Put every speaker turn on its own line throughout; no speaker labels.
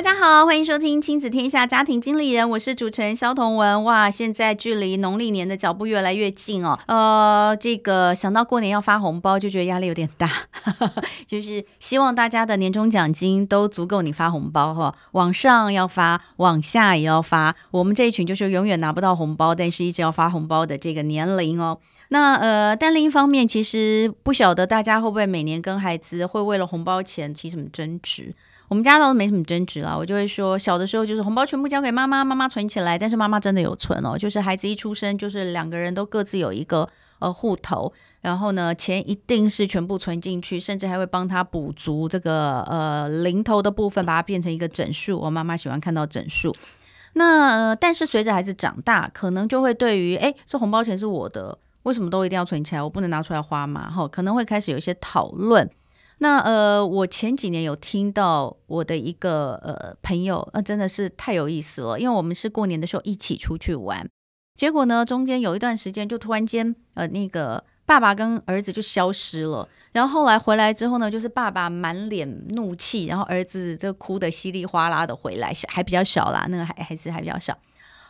大家好，欢迎收听《亲子天下家庭经理人》，我是主持人萧同文。哇，现在距离农历年的脚步越来越近哦。呃，这个想到过年要发红包，就觉得压力有点大。就是希望大家的年终奖金都足够你发红包哈。往上要发，往下也要发。我们这一群就是永远拿不到红包，但是一直要发红包的这个年龄哦。那呃，但另一方面，其实不晓得大家会不会每年跟孩子会为了红包钱起什么争执。我们家倒是没什么争执了，我就会说，小的时候就是红包全部交给妈妈，妈妈存起来。但是妈妈真的有存哦，就是孩子一出生，就是两个人都各自有一个呃户头，然后呢，钱一定是全部存进去，甚至还会帮他补足这个呃零头的部分，把它变成一个整数。我妈妈喜欢看到整数。那，但是随着孩子长大，可能就会对于哎，这红包钱是我的，为什么都一定要存起来？我不能拿出来花嘛？哈，可能会开始有一些讨论。那呃，我前几年有听到我的一个呃朋友，那、真的是太有意思了，因为我们是过年的时候一起出去玩，结果呢，中间有一段时间就突然间呃那个爸爸跟儿子就消失了，然后后来回来之后呢，就是爸爸满脸怒气，然后儿子就哭得稀里哗啦的回来，还比较小啦，那个孩孩子还比较小。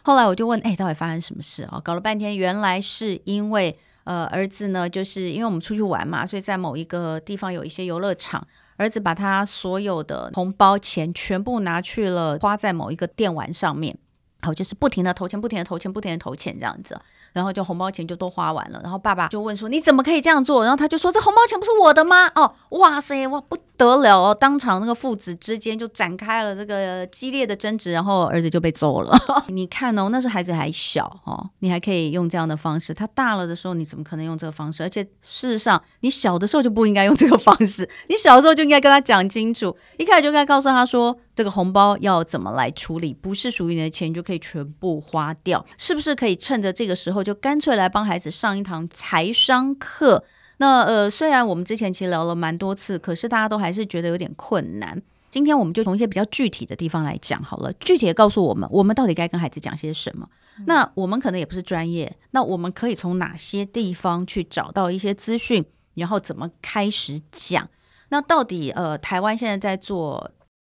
后来我就问，哎，到底发生什么事啊？搞了半天，原来是因为。呃，儿子呢，就是因为我们出去玩嘛，所以在某一个地方有一些游乐场，儿子把他所有的红包钱全部拿去了，花在某一个电玩上面，然后就是不停的投钱，不停的投钱，不停的投钱这样子。然后就红包钱就都花完了，然后爸爸就问说：“你怎么可以这样做？”然后他就说：“这红包钱不是我的吗？”哦，哇塞，哇不得了哦！当场那个父子之间就展开了这个激烈的争执，然后儿子就被揍了。你看哦，那时孩子还小哦，你还可以用这样的方式。他大了的时候，你怎么可能用这个方式？而且事实上，你小的时候就不应该用这个方式。你小的时候就应该跟他讲清楚，一开始就应该告诉他说，这个红包要怎么来处理，不是属于你的钱就可以全部花掉，是不是可以趁着这个时候？就干脆来帮孩子上一堂财商课。那呃，虽然我们之前其实聊了蛮多次，可是大家都还是觉得有点困难。今天我们就从一些比较具体的地方来讲好了，具体的告诉我们，我们到底该跟孩子讲些什么。那我们可能也不是专业，那我们可以从哪些地方去找到一些资讯，然后怎么开始讲？那到底呃，台湾现在在做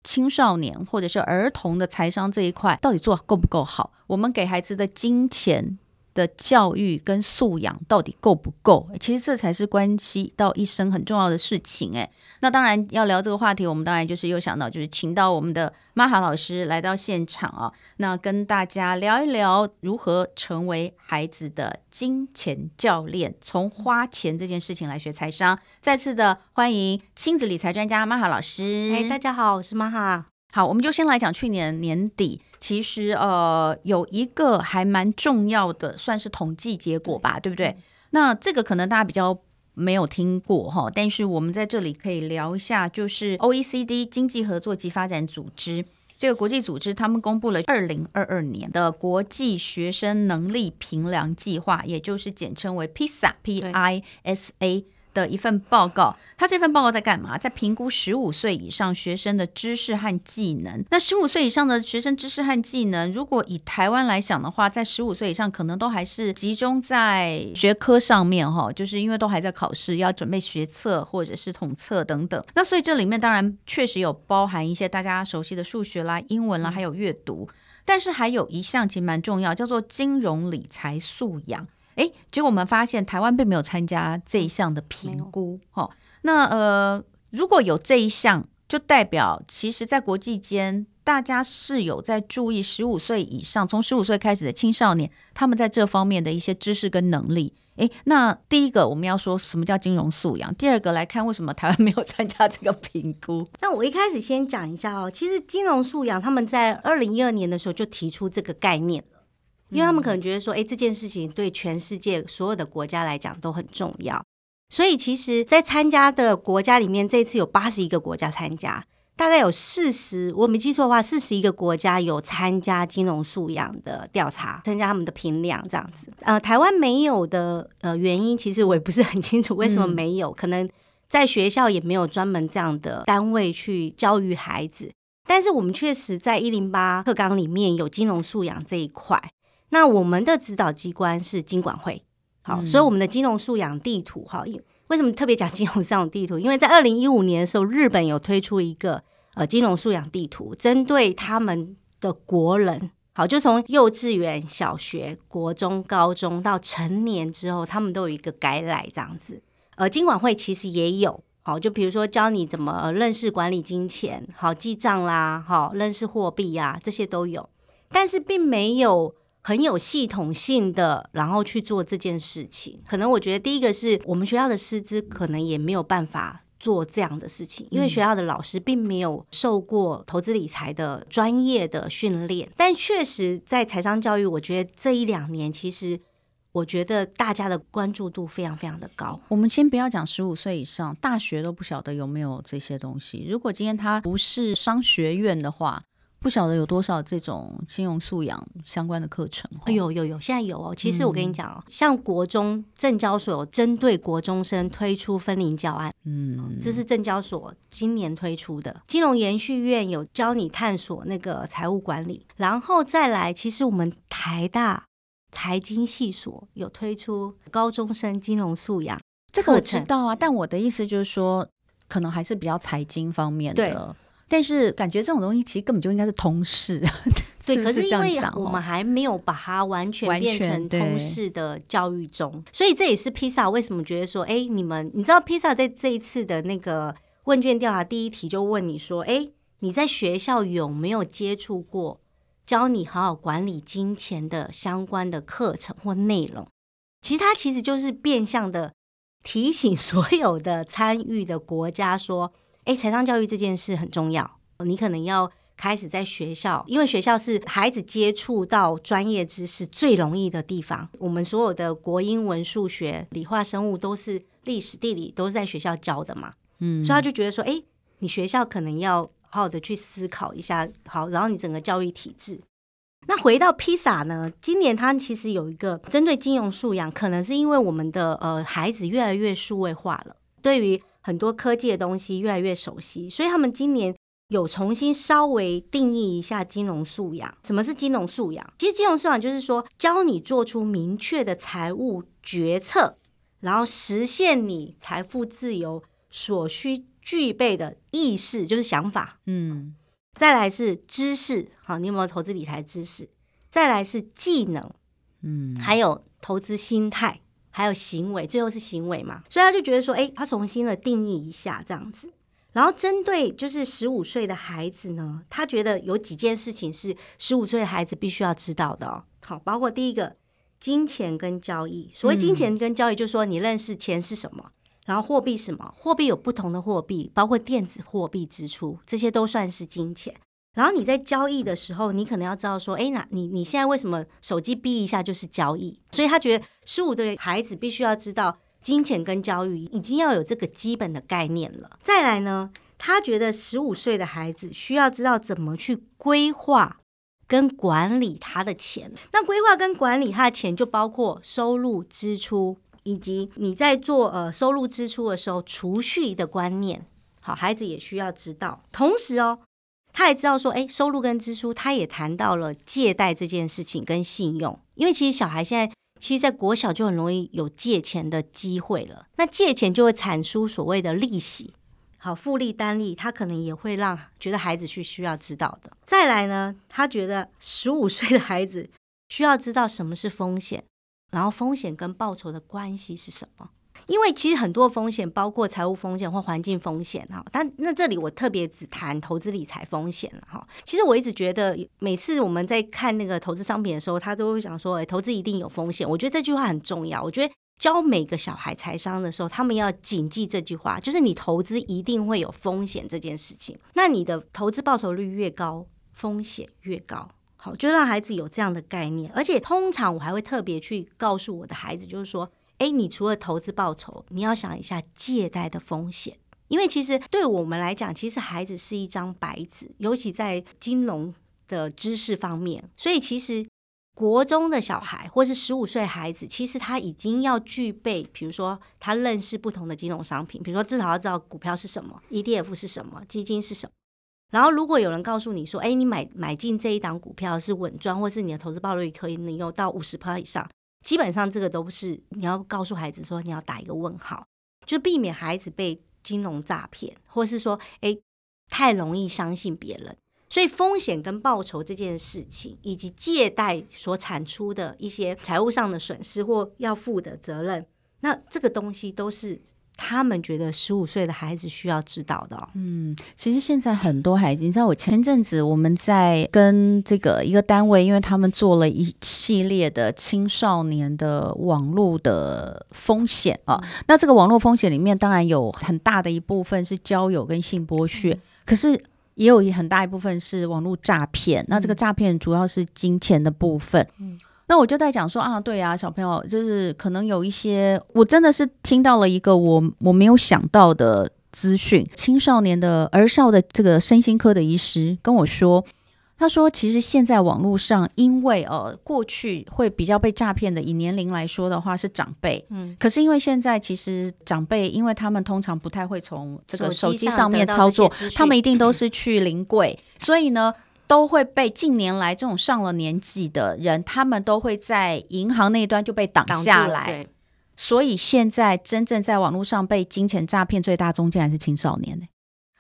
青少年或者是儿童的财商这一块，到底做够不够好？我们给孩子的金钱的教育跟素养到底够不够？其实这才是关系到一生很重要的事情。诶，那当然要聊这个话题，我们当然就是又想到，就是请到我们的玛哈老师来到现场啊，那跟大家聊一聊如何成为孩子的金钱教练，从花钱这件事情来学财商。再次的欢迎亲子理财专家玛哈老师。
哎，大家好，我是玛哈。
好，我们就先来讲去年年底，其实呃有一个还蛮重要的，算是统计结果吧，对不对？那这个可能大家比较没有听过哈，但是我们在这里可以聊一下，就是 OECD 经济合作及发展组织这个国际组织，他们公布了二零二二年的国际学生能力评量计划，也就是简称为 PISA，P-I-S-A。的一份报告，他这份报告在干嘛？在评估十五岁以上学生的知识和技能。那十五岁以上的学生知识和技能，如果以台湾来讲的话，在十五岁以上可能都还是集中在学科上面哈，就是因为都还在考试，要准备学测或者是统测等等。那所以这里面当然确实有包含一些大家熟悉的数学啦、英文啦，还有阅读，但是还有一项其实蛮重要，叫做金融理财素养。哎，结果我们发现台湾并没有参加这一项的评估，哈、哦。那呃，如果有这一项，就代表其实，在国际间，大家是有在注意十五岁以上，从十五岁开始的青少年，他们在这方面的一些知识跟能力。哎，那第一个我们要说什么叫金融素养？第二个来看为什么台湾没有参加这个评估？
那我一开始先讲一下哦，其实金融素养他们在二零一二年的时候就提出这个概念。因为他们可能觉得说，哎，这件事情对全世界所有的国家来讲都很重要，所以其实，在参加的国家里面，这次有八十一个国家参加，大概有四十，我没记错的话，四十一个国家有参加金融素养的调查，参加他们的评量这样子。呃，台湾没有的呃原因，其实我也不是很清楚为什么没有，嗯、可能在学校也没有专门这样的单位去教育孩子。但是我们确实在一零八课纲里面有金融素养这一块。那我们的指导机关是金管会，好，嗯、所以我们的金融素养地图，哈，为什么特别讲金融素养地图？因为在二零一五年的时候，日本有推出一个。呃，金融素养地图针对他们的国人，好，就从幼稚园、小学、国中、高中到成年之后，他们都有一个改来这样子。呃，金管会其实也有，好，就比如说教你怎么认识管理金钱，好记账啦，好认识货币呀，这些都有，但是并没有很有系统性的，然后去做这件事情。可能我觉得第一个是我们学校的师资可能也没有办法。做这样的事情，因为学校的老师并没有受过投资理财的专业的训练，但确实在财商教育，我觉得这一两年，其实我觉得大家的关注度非常非常的高。
我们先不要讲十五岁以上，大学都不晓得有没有这些东西。如果今天他不是商学院的话。不晓得有多少这种金融素养相关的课程？
哎呦有有，现在有哦。其实我跟你讲哦，嗯、像国中证交所有针对国中生推出分龄教案，嗯，这是证交所今年推出的。金融延续院有教你探索那个财务管理，然后再来，其实我们台大财经系所有推出高中生金融素养，
这个我知道啊。但我的意思就是说，可能还是比较财经方面的。
对。
但是感觉这种东西其实根本就应该是通识，
对。
是是
可是因为我们还没有把它完全变成通识的教育中，所以这也是 PISA 为什么觉得说，哎，你们你知道 PISA 在这一次的那个问卷调查第一题就问你说，哎，你在学校有没有接触过教你好好管理金钱的相关的课程或内容？其实它其实就是变相的提醒所有的参与的国家说。哎，财商教育这件事很重要。你可能要开始在学校，因为学校是孩子接触到专业知识最容易的地方。我们所有的国英文、数学、理化、生物都是历史、地理都是在学校教的嘛。嗯，所以他就觉得说，哎，你学校可能要好好的去思考一下，好，然后你整个教育体制。那回到 PISA 呢，今年它其实有一个针对金融素养，可能是因为我们的呃孩子越来越数位化了，对于。很多科技的东西越来越熟悉，所以他们今年有重新稍微定义一下金融素养。什么是金融素养？其实金融素养就是说，教你做出明确的财务决策，然后实现你财富自由所需具备的意识，就是想法。嗯，再来是知识，好，你有没有投资理财知识？再来是技能，嗯，还有投资心态。还有行为，最后是行为嘛，所以他就觉得说，哎，他重新的定义一下这样子，然后针对就是十五岁的孩子呢，他觉得有几件事情是十五岁的孩子必须要知道的哦。好，包括第一个，金钱跟交易。所谓金钱跟交易，就是说你认识钱是什么，然后货币什么，货币有不同的货币，包括电子货币支出，这些都算是金钱。然后你在交易的时候，你可能要知道说，哎，那你你现在为什么手机哔一下就是交易？所以他觉得十五岁的孩子必须要知道金钱跟交易，已经要有这个基本的概念了。再来呢，他觉得十五岁的孩子需要知道怎么去规划跟管理他的钱。那规划跟管理他的钱，就包括收入、支出，以及你在做呃收入支出的时候储蓄的观念。好，孩子也需要知道。同时哦。他也知道说，哎，收入跟支出，他也谈到了借贷这件事情跟信用，因为其实小孩现在其实，在国小就很容易有借钱的机会了。那借钱就会产出所谓的利息，好，复利单利，他可能也会让觉得孩子去需要知道的。再来呢，他觉得十五岁的孩子需要知道什么是风险，然后风险跟报酬的关系是什么。因为其实很多风险，包括财务风险或环境风险哈，但那这里我特别只谈投资理财风险了哈。其实我一直觉得，每次我们在看那个投资商品的时候，他都会想说，哎，投资一定有风险。我觉得这句话很重要。我觉得教每个小孩财商的时候，他们要谨记这句话，就是你投资一定会有风险这件事情。那你的投资报酬率越高，风险越高。好，就让孩子有这样的概念。而且通常我还会特别去告诉我的孩子，就是说。哎，你除了投资报酬，你要想一下借贷的风险，因为其实对我们来讲，其实孩子是一张白纸，尤其在金融的知识方面，所以其实国中的小孩或是十五岁孩子，其实他已经要具备，比如说他认识不同的金融商品，比如说至少要知道股票是什么，ETF 是什么，基金是什么。然后如果有人告诉你说，哎，你买买进这一档股票是稳赚，或是你的投资报率可以能有到五十趴以上，基本上这个都不是你要告诉孩子说，你要打一个问号，就避免孩子被金融诈骗，或是说，哎，太容易相信别人。所以风险跟报酬这件事情，以及借贷所产出的一些财务上的损失或要负的责任，那这个东西都是他们觉得十五岁的孩子需要知道的哦。
嗯，其实现在很多孩子，你知道，我前阵子我们在跟这个一个单位，因为他们做了一系列的青少年的网络的风险啊，嗯，那这个网络风险里面，当然有很大的一部分是交友跟性剥削，嗯，可是。也有一很大一部分是网络诈骗，那这个诈骗主要是金钱的部分。嗯，那我就在讲说啊，对啊，小朋友就是可能有一些，我真的是听到了一个我我没有想到的资讯，青少年的儿少的这个身心科的医师跟我说。他说：“其实现在网络上，因为呃过去会比较被诈骗的，以年龄来说的话是长辈，嗯，可是因为现在其实长辈，因为他们通常不太会从这个手机上面操作，他们一定都是去临柜，所以呢都会被近年来这种上了年纪的人，他们都会在银行那一端就被挡下来，所以现在真正在网络上被金钱诈骗最大宗竟然是青少年呢。”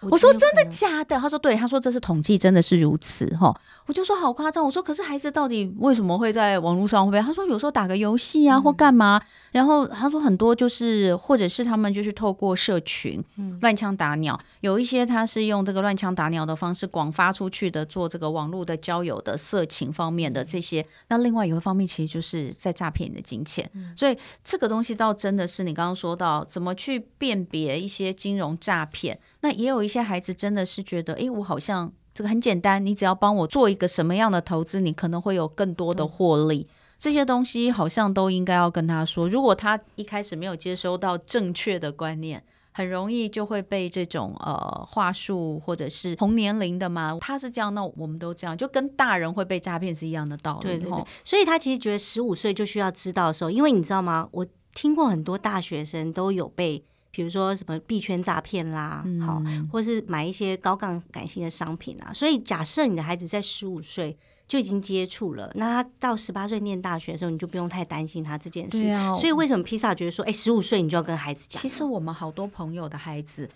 我说真的假的？他说对，他说这是统计，真的是如此哈。我就说好夸张。我说可是孩子到底为什么会在网络上会被？他说有时候打个游戏啊或干嘛。然后他说很多就是或者是他们就是透过社群乱枪打鸟，有一些他是用这个乱枪打鸟的方式广发出去的，做这个网络的交友的色情方面的这些。那另外有一方面其实就是在诈骗你的金钱。所以这个东西倒真的是你刚刚说到怎么去辨别一些金融诈骗。那也有一些孩子真的是觉得，诶，我好像这个很简单，你只要帮我做一个什么样的投资，你可能会有更多的获利。嗯、这些东西好像都应该要跟他说。如果他一开始没有接收到正确的观念，很容易就会被这种呃话术或者是同年龄的嘛，他是这样，那我们都这样，就跟大人会被诈骗是一样的道理。对对对，
所以他其实觉得十五岁就需要知道的时候，因为你知道吗？我听过很多大学生都有被。比如说什么币圈诈骗啦，嗯、好，或是买一些高杠杆性的商品啊。所以假设你的孩子在十五岁就已经接触了，那他到十八岁念大学的时候，你就不用太担心他这件事。啊、所以为什么披萨觉得说，哎，十五岁你就要跟孩子讲？
其实我们好多朋友的孩子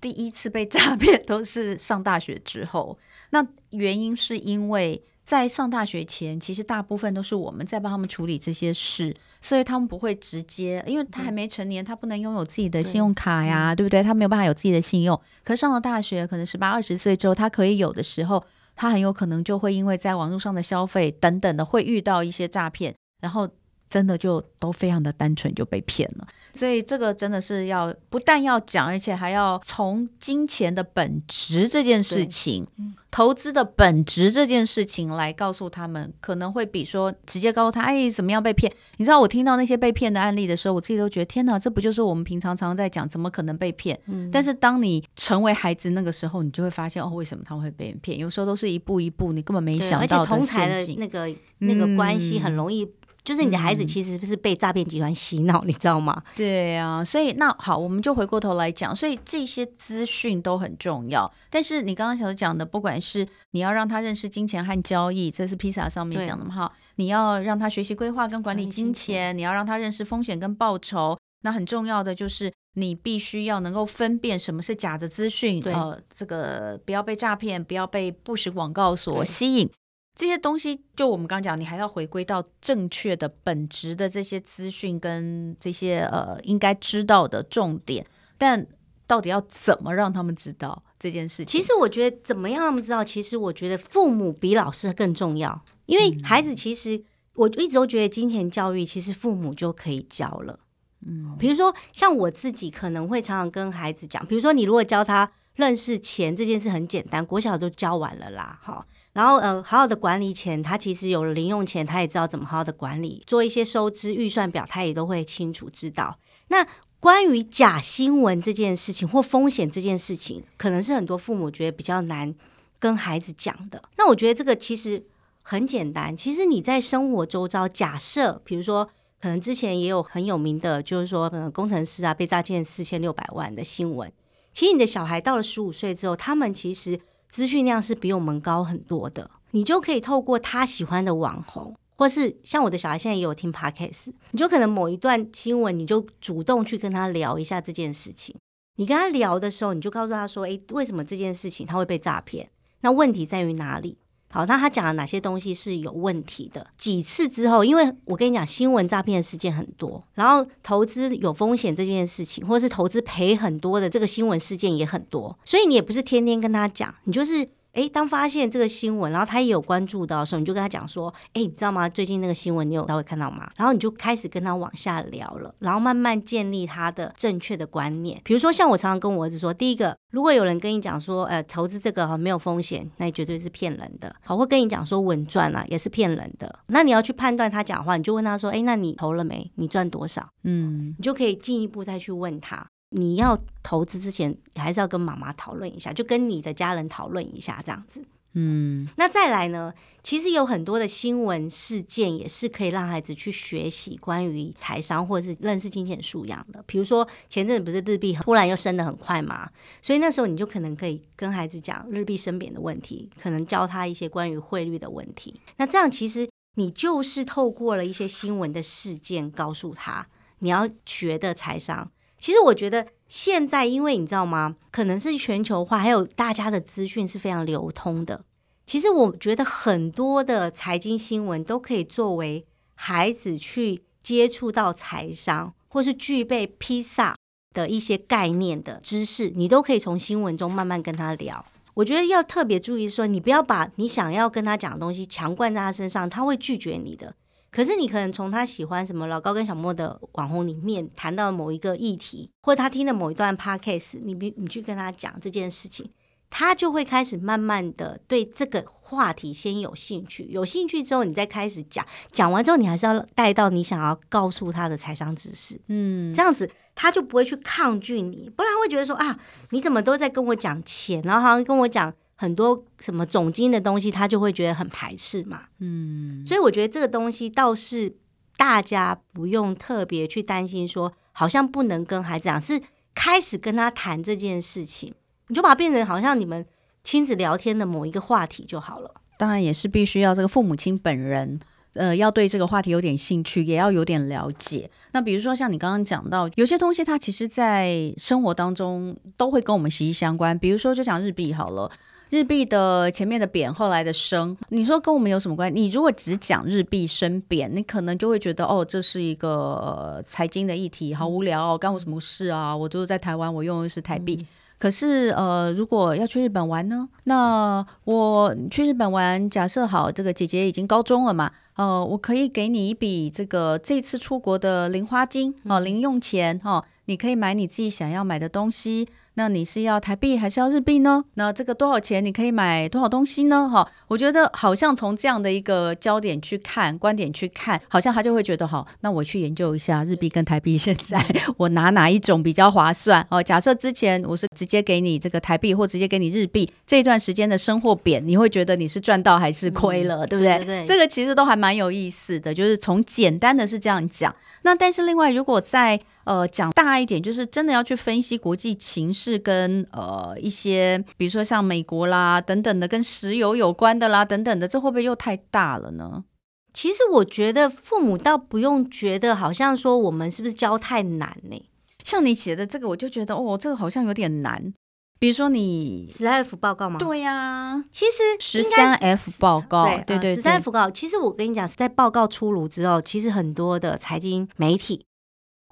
第一次被诈骗都是上大学之后，那原因是因为。在上大学前，其实大部分都是我们在帮他们处理这些事，所以他们不会直接，因为他还没成年，他不能拥有自己的信用卡呀，对，对不对？他没有办法有自己的信用。可是上了大学，可能十八二十岁之后，他可以有的时候，他很有可能就会因为在网络上的消费等等的，会遇到一些诈骗，然后真的就都非常的单纯就被骗了。所以这个真的是要不但要讲，而且还要从金钱的本质这件事情。投资的本质这件事情来告诉他们，可能会比说直接告诉他，哎，怎么样被骗？你知道我听到那些被骗的案例的时候，我自己都觉得天哪，这不就是我们平常常常在讲，怎么可能被骗？嗯。但是当你成为孩子那个时候，你就会发现哦，为什么他们会被人骗？有时候都是一步一步，你根本没想到的。
而且同侪的那个那个关系很容易。就是你的孩子其实是被诈骗集团洗脑，嗯、你知道吗？
对啊，所以那好，我们就回过头来讲，所以这些资讯都很重要。但是你刚刚想讲的，不管是你要让他认识金钱和交易，这是披萨上面讲的嘛？哈，你要让他学习规划跟管理金钱，你要让他认识风险跟报酬。那很重要的就是你必须要能够分辨什么是假的资讯，呃，这个不要被诈骗，不要被不实广告所吸引。这些东西，就我们刚刚讲，你还要回归到正确的本质的这些资讯跟这些呃应该知道的重点。但到底要怎么让他们知道这件事情？
其实我觉得怎么样让他们知道，其实我觉得父母比老师更重要。因为孩子其实我一直都觉得金钱教育其实父母就可以教了。嗯，比如说像我自己可能会常常跟孩子讲，比如说你如果教他认识钱这件事很简单，国小都教完了啦，哈。然后，呃，好好的管理钱，他其实有了零用钱，他也知道怎么好好的管理，做一些收支预算表，他也都会清楚知道。那关于假新闻这件事情或风险这件事情，可能是很多父母觉得比较难跟孩子讲的。那我觉得这个其实很简单。其实你在生活周遭，假设比如说，可能之前也有很有名的，就是说，嗯，工程师啊被诈骗四千六百万的新闻。其实你的小孩到了十五岁之后，他们其实资讯量是比我们高很多的。你就可以透过他喜欢的网红。或是像我的小孩现在也有听 Podcast，你就可能某一段新闻，你就主动去跟他聊一下这件事情。你跟他聊的时候，你就告诉他说：“诶，为什么这件事情他会被诈骗？那问题在于哪里？好，那他讲了哪些东西是有问题的？几次之后，因为我跟你讲，新闻诈骗的事件很多，然后投资有风险这件事情，或者是投资赔很多的这个新闻事件也很多，所以你也不是天天跟他讲，你就是。”诶，当发现这个新闻，然后他也有关注到的时候，你就跟他讲说：“诶，你知道吗？最近那个新闻你有稍微看到吗？”然后你就开始跟他往下聊了，然后慢慢建立他的正确的观念。比如说，像我常常跟我儿子说，第一个，如果有人跟你讲说，呃，投资这个哈没有风险，那绝对是骗人的。好，或跟你讲说稳赚啊，也是骗人的。那你要去判断他讲的话，你就问他说：“诶，那你投了没？你赚多少？”嗯，你就可以进一步再去问他。你要投资之前，还是要跟妈妈讨论一下，就跟你的家人讨论一下，这样子。嗯，那再来呢？其实有很多的新闻事件也是可以让孩子去学习关于财商或者是认识金钱素养的。比如说前阵子不是日币突然又升得很快嘛，所以那时候你就可能可以跟孩子讲日币升贬的问题，可能教他一些关于汇率的问题。那这样其实你就是透过了一些新闻的事件，告诉他你要学的财商。其实我觉得现在，因为你知道吗？可能是全球化，还有大家的资讯是非常流通的。其实我觉得很多的财经新闻都可以作为孩子去接触到财商，或是具备披萨的一些概念的知识，你都可以从新闻中慢慢跟他聊。我觉得要特别注意说，你不要把你想要跟他讲的东西强灌在他身上，他会拒绝你的。可是你可能从他喜欢什么老高跟小莫的网红里面谈到某一个议题，或者他听的某一段 podcast，你比你去跟他讲这件事情，他就会开始慢慢的对这个话题先有兴趣。有兴趣之后，你再开始讲，讲完之后你还是要带到你想要告诉他的财商知识，嗯，这样子他就不会去抗拒你，不然会觉得说啊，你怎么都在跟我讲钱，然后好像跟我讲。很多什么总经的东西，他就会觉得很排斥嘛。嗯，所以我觉得这个东西倒是大家不用特别去担心，说好像不能跟孩子讲，是开始跟他谈这件事情，你就把它变成好像你们亲子聊天的某一个话题就好了。
当然也是必须要这个父母亲本人，呃，要对这个话题有点兴趣，也要有点了解。那比如说像你刚刚讲到，有些东西它其实在生活当中都会跟我们息息相关。比如说就讲日币好了。日币的前面的贬，后来的升，你说跟我们有什么关系？你如果只讲日币升贬，你可能就会觉得哦，这是一个财经的议题，好无聊哦，干我什么事啊？我都在台湾，我用的是台币。嗯、可是呃，如果要去日本玩呢？那我去日本玩，假设好，这个姐姐已经高中了嘛，呃，我可以给你一笔这个这次出国的零花金哦，零用钱哦，你可以买你自己想要买的东西。那你是要台币还是要日币呢？那这个多少钱你可以买多少东西呢？哈，我觉得好像从这样的一个焦点去看，观点去看，好像他就会觉得好。那我去研究一下日币跟台币，现在 我拿哪一种比较划算？哦，假设之前我是直接给你这个台币，或直接给你日币，这一段时间的升或贬，你会觉得你是赚到还是亏了？嗯、对不对？对对对，这个其实都还蛮有意思的，就是从简单的是这样讲。那但是另外，如果在呃，讲大一点，就是真的要去分析国际情势跟呃一些，比如说像美国啦等等的，跟石油有关的啦等等的，这会不会又太大了呢？
其实我觉得父母倒不用觉得好像说我们是不是教太难呢？
像你写的这个，我就觉得哦，这个好像有点难。比如说你
十三 F 报告吗？
对呀、啊，
其实
十三 F 报告，对对对，
十三 F 报告。其实我跟你讲，在报告出炉之后，其实很多的财经媒体。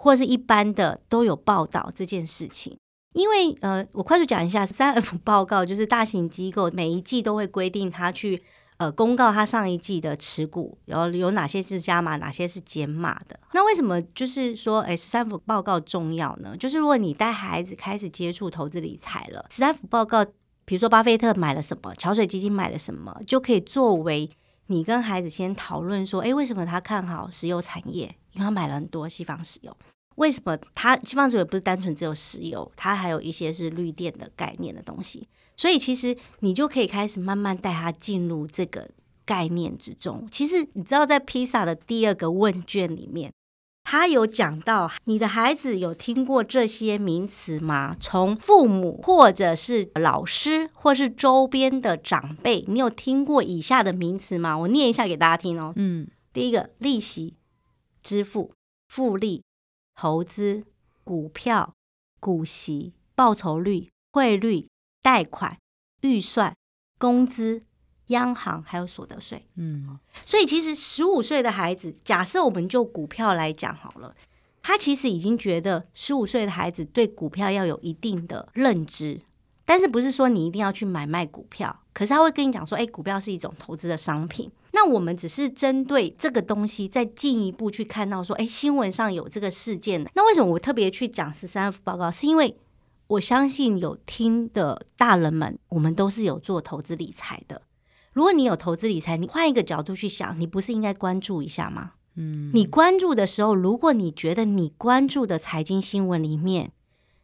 或是一般的都有报道这件事情，因为呃，我快速讲一下，三 F 报告就是大型机构每一季都会规定他去呃公告他上一季的持股，然后有哪些是加码，哪些是减码的。那为什么就是说，哎，三 F 报告重要呢？就是如果你带孩子开始接触投资理财了，三 F 报告，比如说巴菲特买了什么，桥水基金买了什么，就可以作为你跟孩子先讨论说，哎，为什么他看好石油产业？因为他买了很多西方石油。为什么它西方石油不是单纯只有石油，它还有一些是绿电的概念的东西。所以其实你就可以开始慢慢带他进入这个概念之中。其实你知道，在 PISA 的第二个问卷里面，他有讲到你的孩子有听过这些名词吗？从父母或者是老师或是周边的长辈，你有听过以下的名词吗？我念一下给大家听哦。嗯，第一个利息、支付、复利、投资、股票、股息、报酬率、汇率。贷款、预算、工资、央行还有所得税，嗯，所以其实十五岁的孩子，假设我们就股票来讲好了，他其实已经觉得十五岁的孩子对股票要有一定的认知，但是不是说你一定要去买卖股票，可是他会跟你讲说，哎，股票是一种投资的商品。那我们只是针对这个东西再进一步去看到说，哎，新闻上有这个事件，那为什么我特别去讲十三 F 报告？是因为。我相信有听的大人们，我们都是有做投资理财的。如果你有投资理财，你换一个角度去想，你不是应该关注一下吗？嗯，你关注的时候，如果你觉得你关注的财经新闻里面，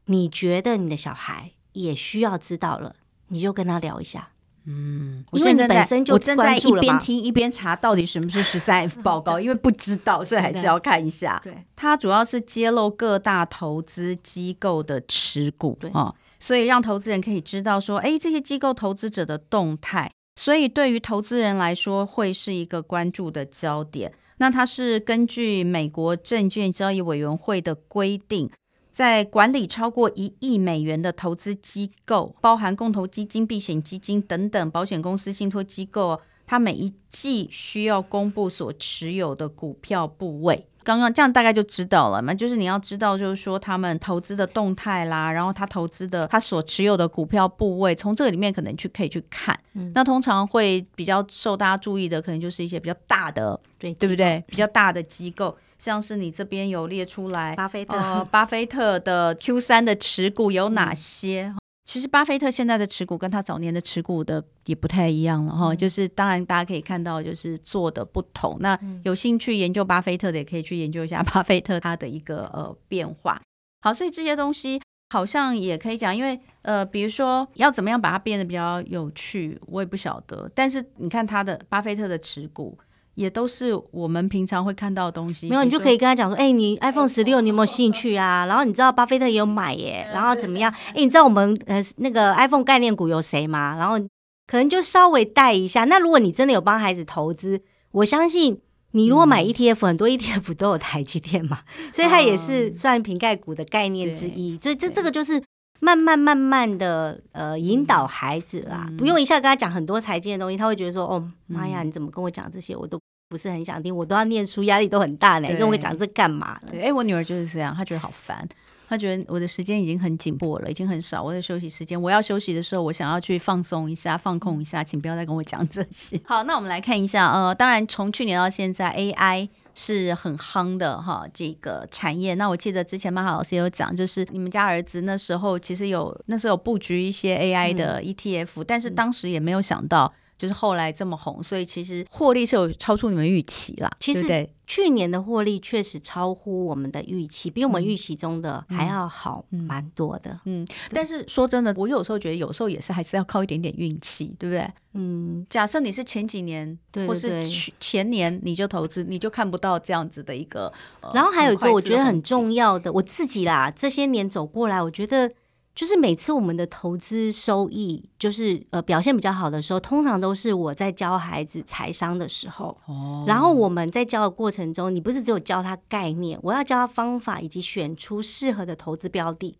你觉得你的小孩也需要知道了，你就跟他聊一下。
嗯，因为你本身就我正在一边听一边查到底什么是十三 F 报告，因为不知道，所以还是要看一下。对，它主要是揭露各大投资机构的持股，对啊，所以让投资人可以知道说，哎，这些机构投资者的动态，所以对于投资人来说会是一个关注的焦点。那它是根据美国证券交易委员会的规定。在管理超过一亿美元的投资机构，包含共同基金、避险基金等等保险公司、信托机构，它每一季需要公布所持有的股票部位。刚刚这样大概就知道了嘛，就是你要知道，就是说他们投资的动态啦，然后他投资的他所持有的股票部位，从这个里面可能去可以去看。嗯，那通常会比较受大家注意的，可能就是一些比较大的，对对不对？比较大的机构，像是你这边有列出来，巴菲特，呃，巴菲特的 Q 三的持股有哪些？嗯其实巴菲特现在的持股跟他早年的持股的也不太一样了哈，嗯、就是当然大家可以看到就是做的不同。那有兴趣研究巴菲特的也可以去研究一下巴菲特他的一个呃变化。好，所以这些东西好像也可以讲，因为呃，比如说要怎么样把它变得比较有趣，我也不晓得。但是你看他的巴菲特的持股。也都是我们平常会看到的东西，
没有你就可以跟他讲说，哎、欸，你 iPhone 十六你有没有兴趣啊？然后你知道巴菲特也有买耶，然后怎么样？哎、欸，你知道我们呃那个 iPhone 概念股有谁吗？然后可能就稍微带一下。那如果你真的有帮孩子投资，我相信你如果买 ETF，、嗯、很多 ETF 都有台积电嘛，所以它也是算瓶盖股的概念之一。所以这这个就是慢慢慢慢的呃引导孩子啦，嗯、不用一下跟他讲很多财经的东西，他会觉得说，哦妈呀，你怎么跟我讲这些？我都。不是很想听，我都要念书，压力都很大呢。对跟我讲这干嘛？
对，哎、欸，我女儿就是这样，她觉得好烦，她觉得我的时间已经很紧迫了，已经很少，我的休息时间，我要休息的时候，我想要去放松一下，放空一下，请不要再跟我讲这些。好，那我们来看一下，呃，当然从去年到现在，AI 是很夯的哈，这个产业。那我记得之前马好老师有讲，就是你们家儿子那时候其实有那时候有布局一些 AI 的 ETF，、嗯、但是当时也没有想到。就是后来这么红，所以其实获利是有超出你们预期啦。其实
去年的获利确实超乎我们的预期，比我们预期中的还要好蛮多的。嗯，
对但是说真的，我有时候觉得有时候也是还是要靠一点点运气，对不对？嗯，假设你是前几年或是去前年你就投资，你就看不到这样子的一个。呃、
然后还有一个我觉得很重要的，我自己啦，这些年走过来，我觉得。就是每次我们的投资收益，就是呃表现比较好的时候，通常都是我在教孩子财商的时候。哦。然后我们在教的过程中，你不是只有教他概念，我要教他方法以及选出适合的投资标的。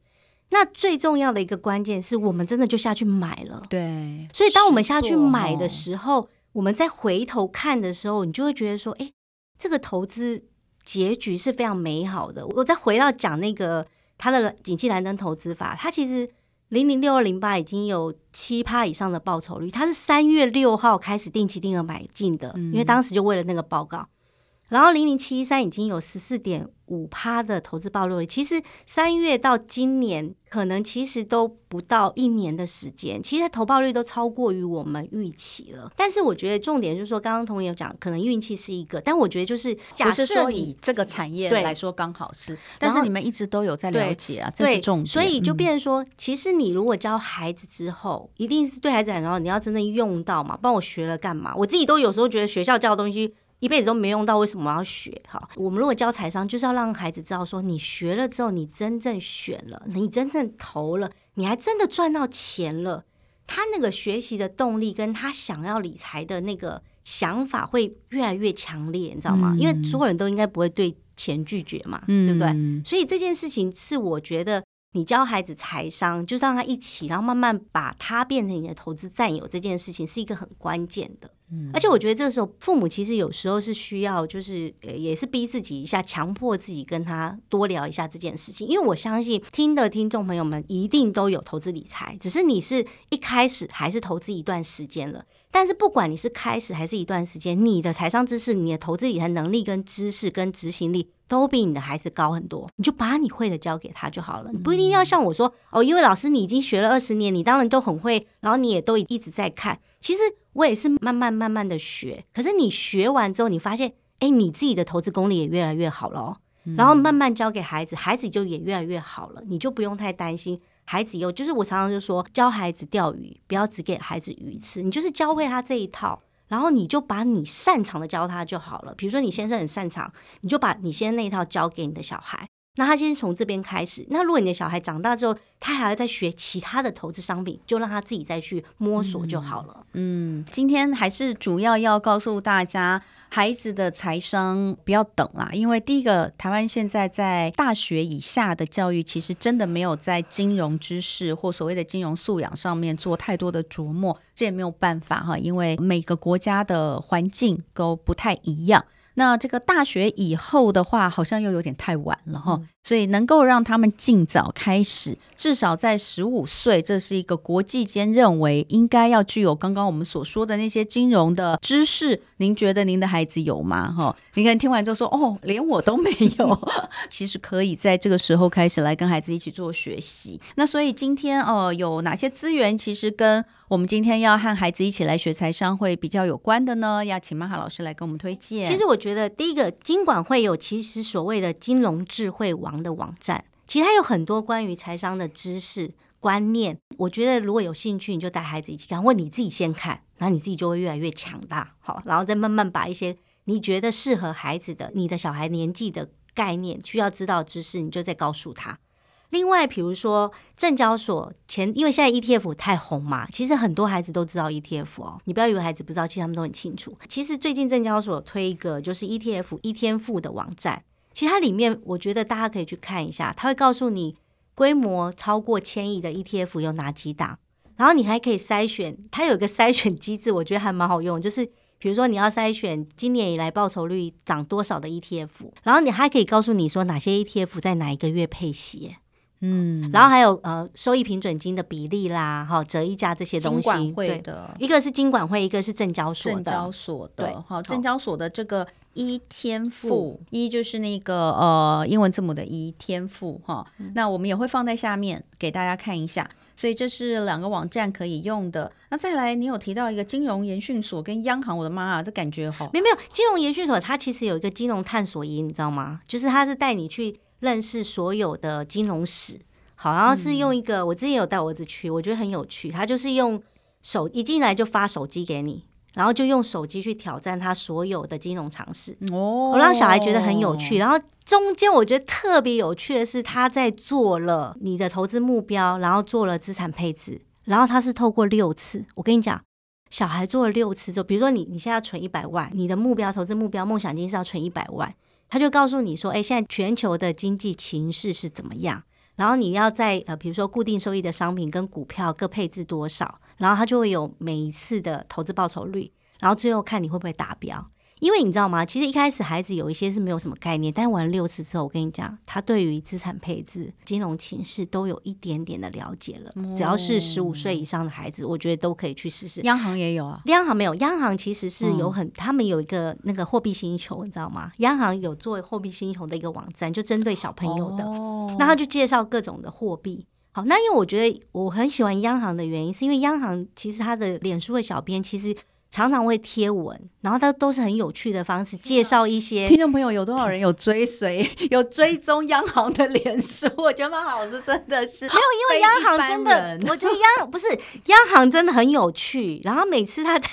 那最重要的一个关键是我们真的就下去买了。
对。
所以当我们下去买的时候，哦、我们再回头看的时候，你就会觉得说，哎，这个投资结局是非常美好的。我再回到讲那个。它的景气蓝灯投资法，它其实零零六二零八已经有七趴以上的报酬率。它是三月六号开始定期定额买进的，嗯、因为当时就为了那个报告。然后零零七一三已经有十四点五趴的投资报酬率，其实三月到今年可能其实都不到一年的时间，其实投报率都超过于我们预期了。但是我觉得重点就是说，刚刚彤有讲，可能运气是一个，但我觉得就是假设说以
这个产业来说刚好是，但是你们一直都有在了解啊，这是重点。
所以就变成说，嗯、其实你如果教孩子之后，一定是对孩子很重要，你要真正用到嘛，不然我学了干嘛？我自己都有时候觉得学校教的东西。一辈子都没用到，为什么要学？哈，我们如果教财商，就是要让孩子知道，说你学了之后，你真正选了，你真正投了，你还真的赚到钱了，他那个学习的动力跟他想要理财的那个想法会越来越强烈，你知道吗？嗯、因为所有人都应该不会对钱拒绝嘛，嗯、对不对？所以这件事情是我觉得。你教孩子财商，就是让他一起，然后慢慢把他变成你的投资战友，这件事情是一个很关键的。嗯，而且我觉得这个时候父母其实有时候是需要，就是也是逼自己一下，强迫自己跟他多聊一下这件事情。因为我相信听的听众朋友们一定都有投资理财，只是你是一开始还是投资一段时间了。但是不管你是开始还是一段时间，你的财商知识、你的投资理财能力跟知识跟执行力。都比你的孩子高很多，你就把你会的教给他就好了。你不一定要像我说哦，因为老师你已经学了二十年，你当然都很会，然后你也都一直在看。其实我也是慢慢慢慢的学，可是你学完之后，你发现，哎，你自己的投资功力也越来越好了哦。然后慢慢教给孩子，孩子就也越来越好了，你就不用太担心孩子又就是我常常就说，教孩子钓鱼，不要只给孩子鱼吃，你就是教会他这一套。然后你就把你擅长的教他就好了。比如说你先生很擅长，你就把你先生那一套教给你的小孩。那他先从这边开始。那如果你的小孩长大之后，他还要再学其他的投资商品，就让他自己再去摸索就好了。
嗯，今天还是主要要告诉大家，孩子的财商不要等啦，因为第一个，台湾现在在大学以下的教育，其实真的没有在金融知识或所谓的金融素养上面做太多的琢磨，这也没有办法哈，因为每个国家的环境都不太一样。那这个大学以后的话，好像又有点太晚了哈，所以能够让他们尽早开始，至少在十五岁，这是一个国际间认为应该要具有刚刚我们所说的那些金融的知识。您觉得您的孩子有吗？哈，你看听完之后说，哦，连我都没有。其实可以在这个时候开始来跟孩子一起做学习。那所以今天呃，有哪些资源其实跟我们今天要和孩子一起来学财商会比较有关的呢？要请玛哈老师来跟我们推荐。
其实我。觉得第一个金管会有其实所谓的金融智慧网的网站，其实它有很多关于财商的知识观念。我觉得如果有兴趣，你就带孩子一起看，或你自己先看，然后你自己就会越来越强大。好，然后再慢慢把一些你觉得适合孩子的、你的小孩年纪的概念、需要知道的知识，你就再告诉他。另外，比如说证交所前，因为现在 ETF 太红嘛，其实很多孩子都知道 ETF 哦。你不要以为孩子不知道，其实他们都很清楚。其实最近证交所推一个就是 ETF 一天富的网站，其实它里面我觉得大家可以去看一下，它会告诉你规模超过千亿的 ETF 有哪几档，然后你还可以筛选，它有一个筛选机制，我觉得还蛮好用，就是比如说你要筛选今年以来报酬率涨多少的 ETF，然后你还可以告诉你说哪些 ETF 在哪一个月配息。嗯，然后还有呃，收益平准金的比例啦，哈，折溢价这些东西，金
管会的，
一个是金管会，一个是证交所的，
证交所的，
对，
好，证交所的这个一天赋，一就是那个呃英文字母的一天赋哈，那我们也会放在下面给大家看一下，所以这是两个网站可以用的。那再来，你有提到一个金融研讯所跟央行，我的妈啊，这感觉好，
没有没有，金融研讯所它其实有一个金融探索营，你知道吗？就是它是带你去。认识所有的金融史，好，然后是用一个，嗯、我之前有带我儿子去，我觉得很有趣。他就是用手一进来就发手机给你，然后就用手机去挑战他所有的金融常识。哦，我让小孩觉得很有趣。然后中间我觉得特别有趣的是，他在做了你的投资目标，然后做了资产配置，然后他是透过六次。我跟你讲，小孩做了六次之后，比如说你你现在要存一百万，你的目标投资目标梦想金是要存一百万。他就告诉你说：“哎，现在全球的经济情势是怎么样？然后你要在呃，比如说固定收益的商品跟股票各配置多少？然后他就会有每一次的投资报酬率，然后最后看你会不会达标。因为你知道吗？其实一开始孩子有一些是没有什么概念，但玩六次之后，我跟你讲，他对于资产配置、金融情势都有一点点的了解了。只要是十五岁以上的孩子，我觉得都可以去试试。
央行也有啊？
央行没有，央行其实是有很，他们有一个那个货币星球，你知道吗？央行有做货币星球的一个网站，就针对小朋友的，那他就介绍各种的货币。好，那因为我觉得我很喜欢央行的原因，是因为央行其实他的脸书的小编其实。常常会贴文，然后他都是很有趣的方式介绍一些。
听众朋友有多少人有追随、有追踪央行的脸书？我觉得马老师真的是没有，
因为央行真的，我觉得央不是央行真的很有趣。然后每次他在。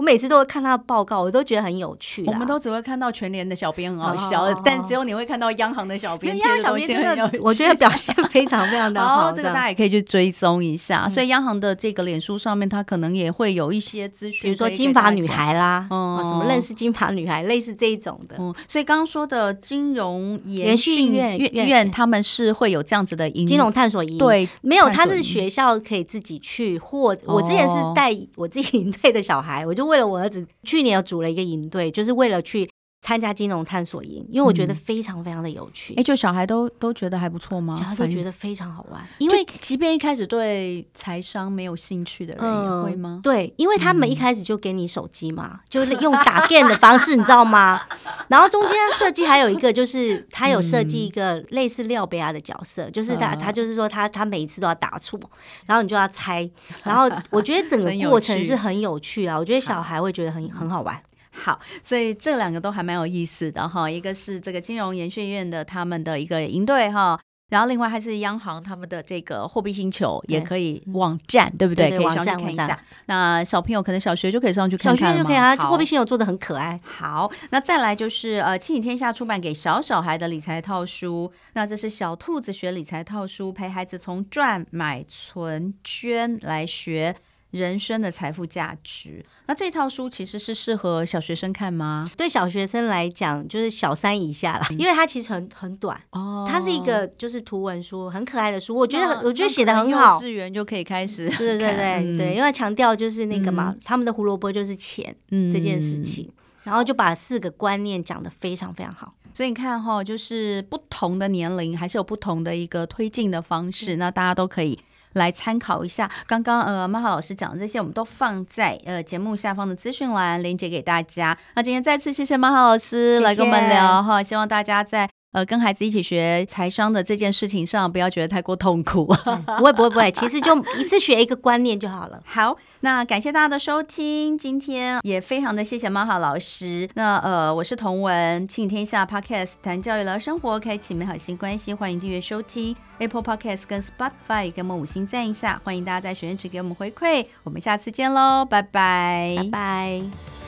我每次都会看他的报告，我都觉得很有趣。
我们都只会看到全联的小编很好笑，哦、但只有你会看到央行的小编。
央行小编真的，我觉得表现非常非常的好。
这个大家也可以去追踪一下。嗯、所以央行的这个脸书上面，它可能也会有一些资讯，
比如说金发女孩啦，嗯，什么认识金发女孩，类似这一种的。
嗯，所以刚刚说的金融研训院院，他们是会有这样子的
金融探索营。
对，
没有，他是学校可以自己去，或我之前是带我自己 营队的小孩，我就为了我儿子。去年有组了一个营队，就是为了去参加金融探索营，因为我觉得非常非常的有趣。
哎、嗯，就小孩都都觉得还不错吗？
小孩都觉得非常好玩，因为
即便一开始对财商没有兴趣的人也会吗？
嗯、对，因为他们一开始就给你手机嘛，嗯、就是用打电的方式，你知道吗？然后中间设计还有一个，就是他有设计一个类似廖贝亚的角色，就是他他就是说他他每一次都要答错，然后你就要猜，然后我觉得整个 过程是很有趣啊，我觉得小孩会觉得很很好玩。
好，所以这两个都还蛮有意思的哈，一个是这个金融研训院的他们的一个营队哈，然后另外还是央行他们的这个货币星球也可以网站，对，对不对？可以上去看一下。那小朋友可能小学就可以上去看看，
小学就可以啊。货币星球做的很可爱。
好，那再来就是呃，亲子天下出版给小小孩的理财套书，那这是小兔子学理财套书，陪孩子从赚、买、存、捐来学。人生的财富价值，那这套书其实是适合小学生看吗？
对小学生来讲，就是小三以下了，因为它其实很很短哦。它是一个就是图文书，很可爱的书，我觉得我觉得写的很好。
幼稚园就可以开始，
对对对对、因为强调就是那个嘛，嗯、他们的胡萝卜就是钱、嗯、这件事情，然后就把四个观念讲得非常非常好。
所以你看哈，就是不同的年龄还是有不同的一个推进的方式，嗯、那大家都可以。来参考一下，刚刚呃，马哈老师讲的这些，我们都放在呃节目下方的资讯栏连接给大家。那今天再次谢谢马哈老师来跟我们聊哈，希望大家在呃跟孩子一起学财商的这件事情上，不要觉得太过痛苦。
不会不会不会，其实就一次学一个观念就好了。
好，那感谢大家的收听，今天也非常的谢谢马哈老师。那呃，我是童文，亲子天下 Podcast 谈教育聊生活，开启美好新关系，欢迎订阅收听。Apple Podcast 跟 Spotify 给我们五星赞一下，欢迎大家在学院池给我们回馈，我们下次见喽，拜拜，
拜拜。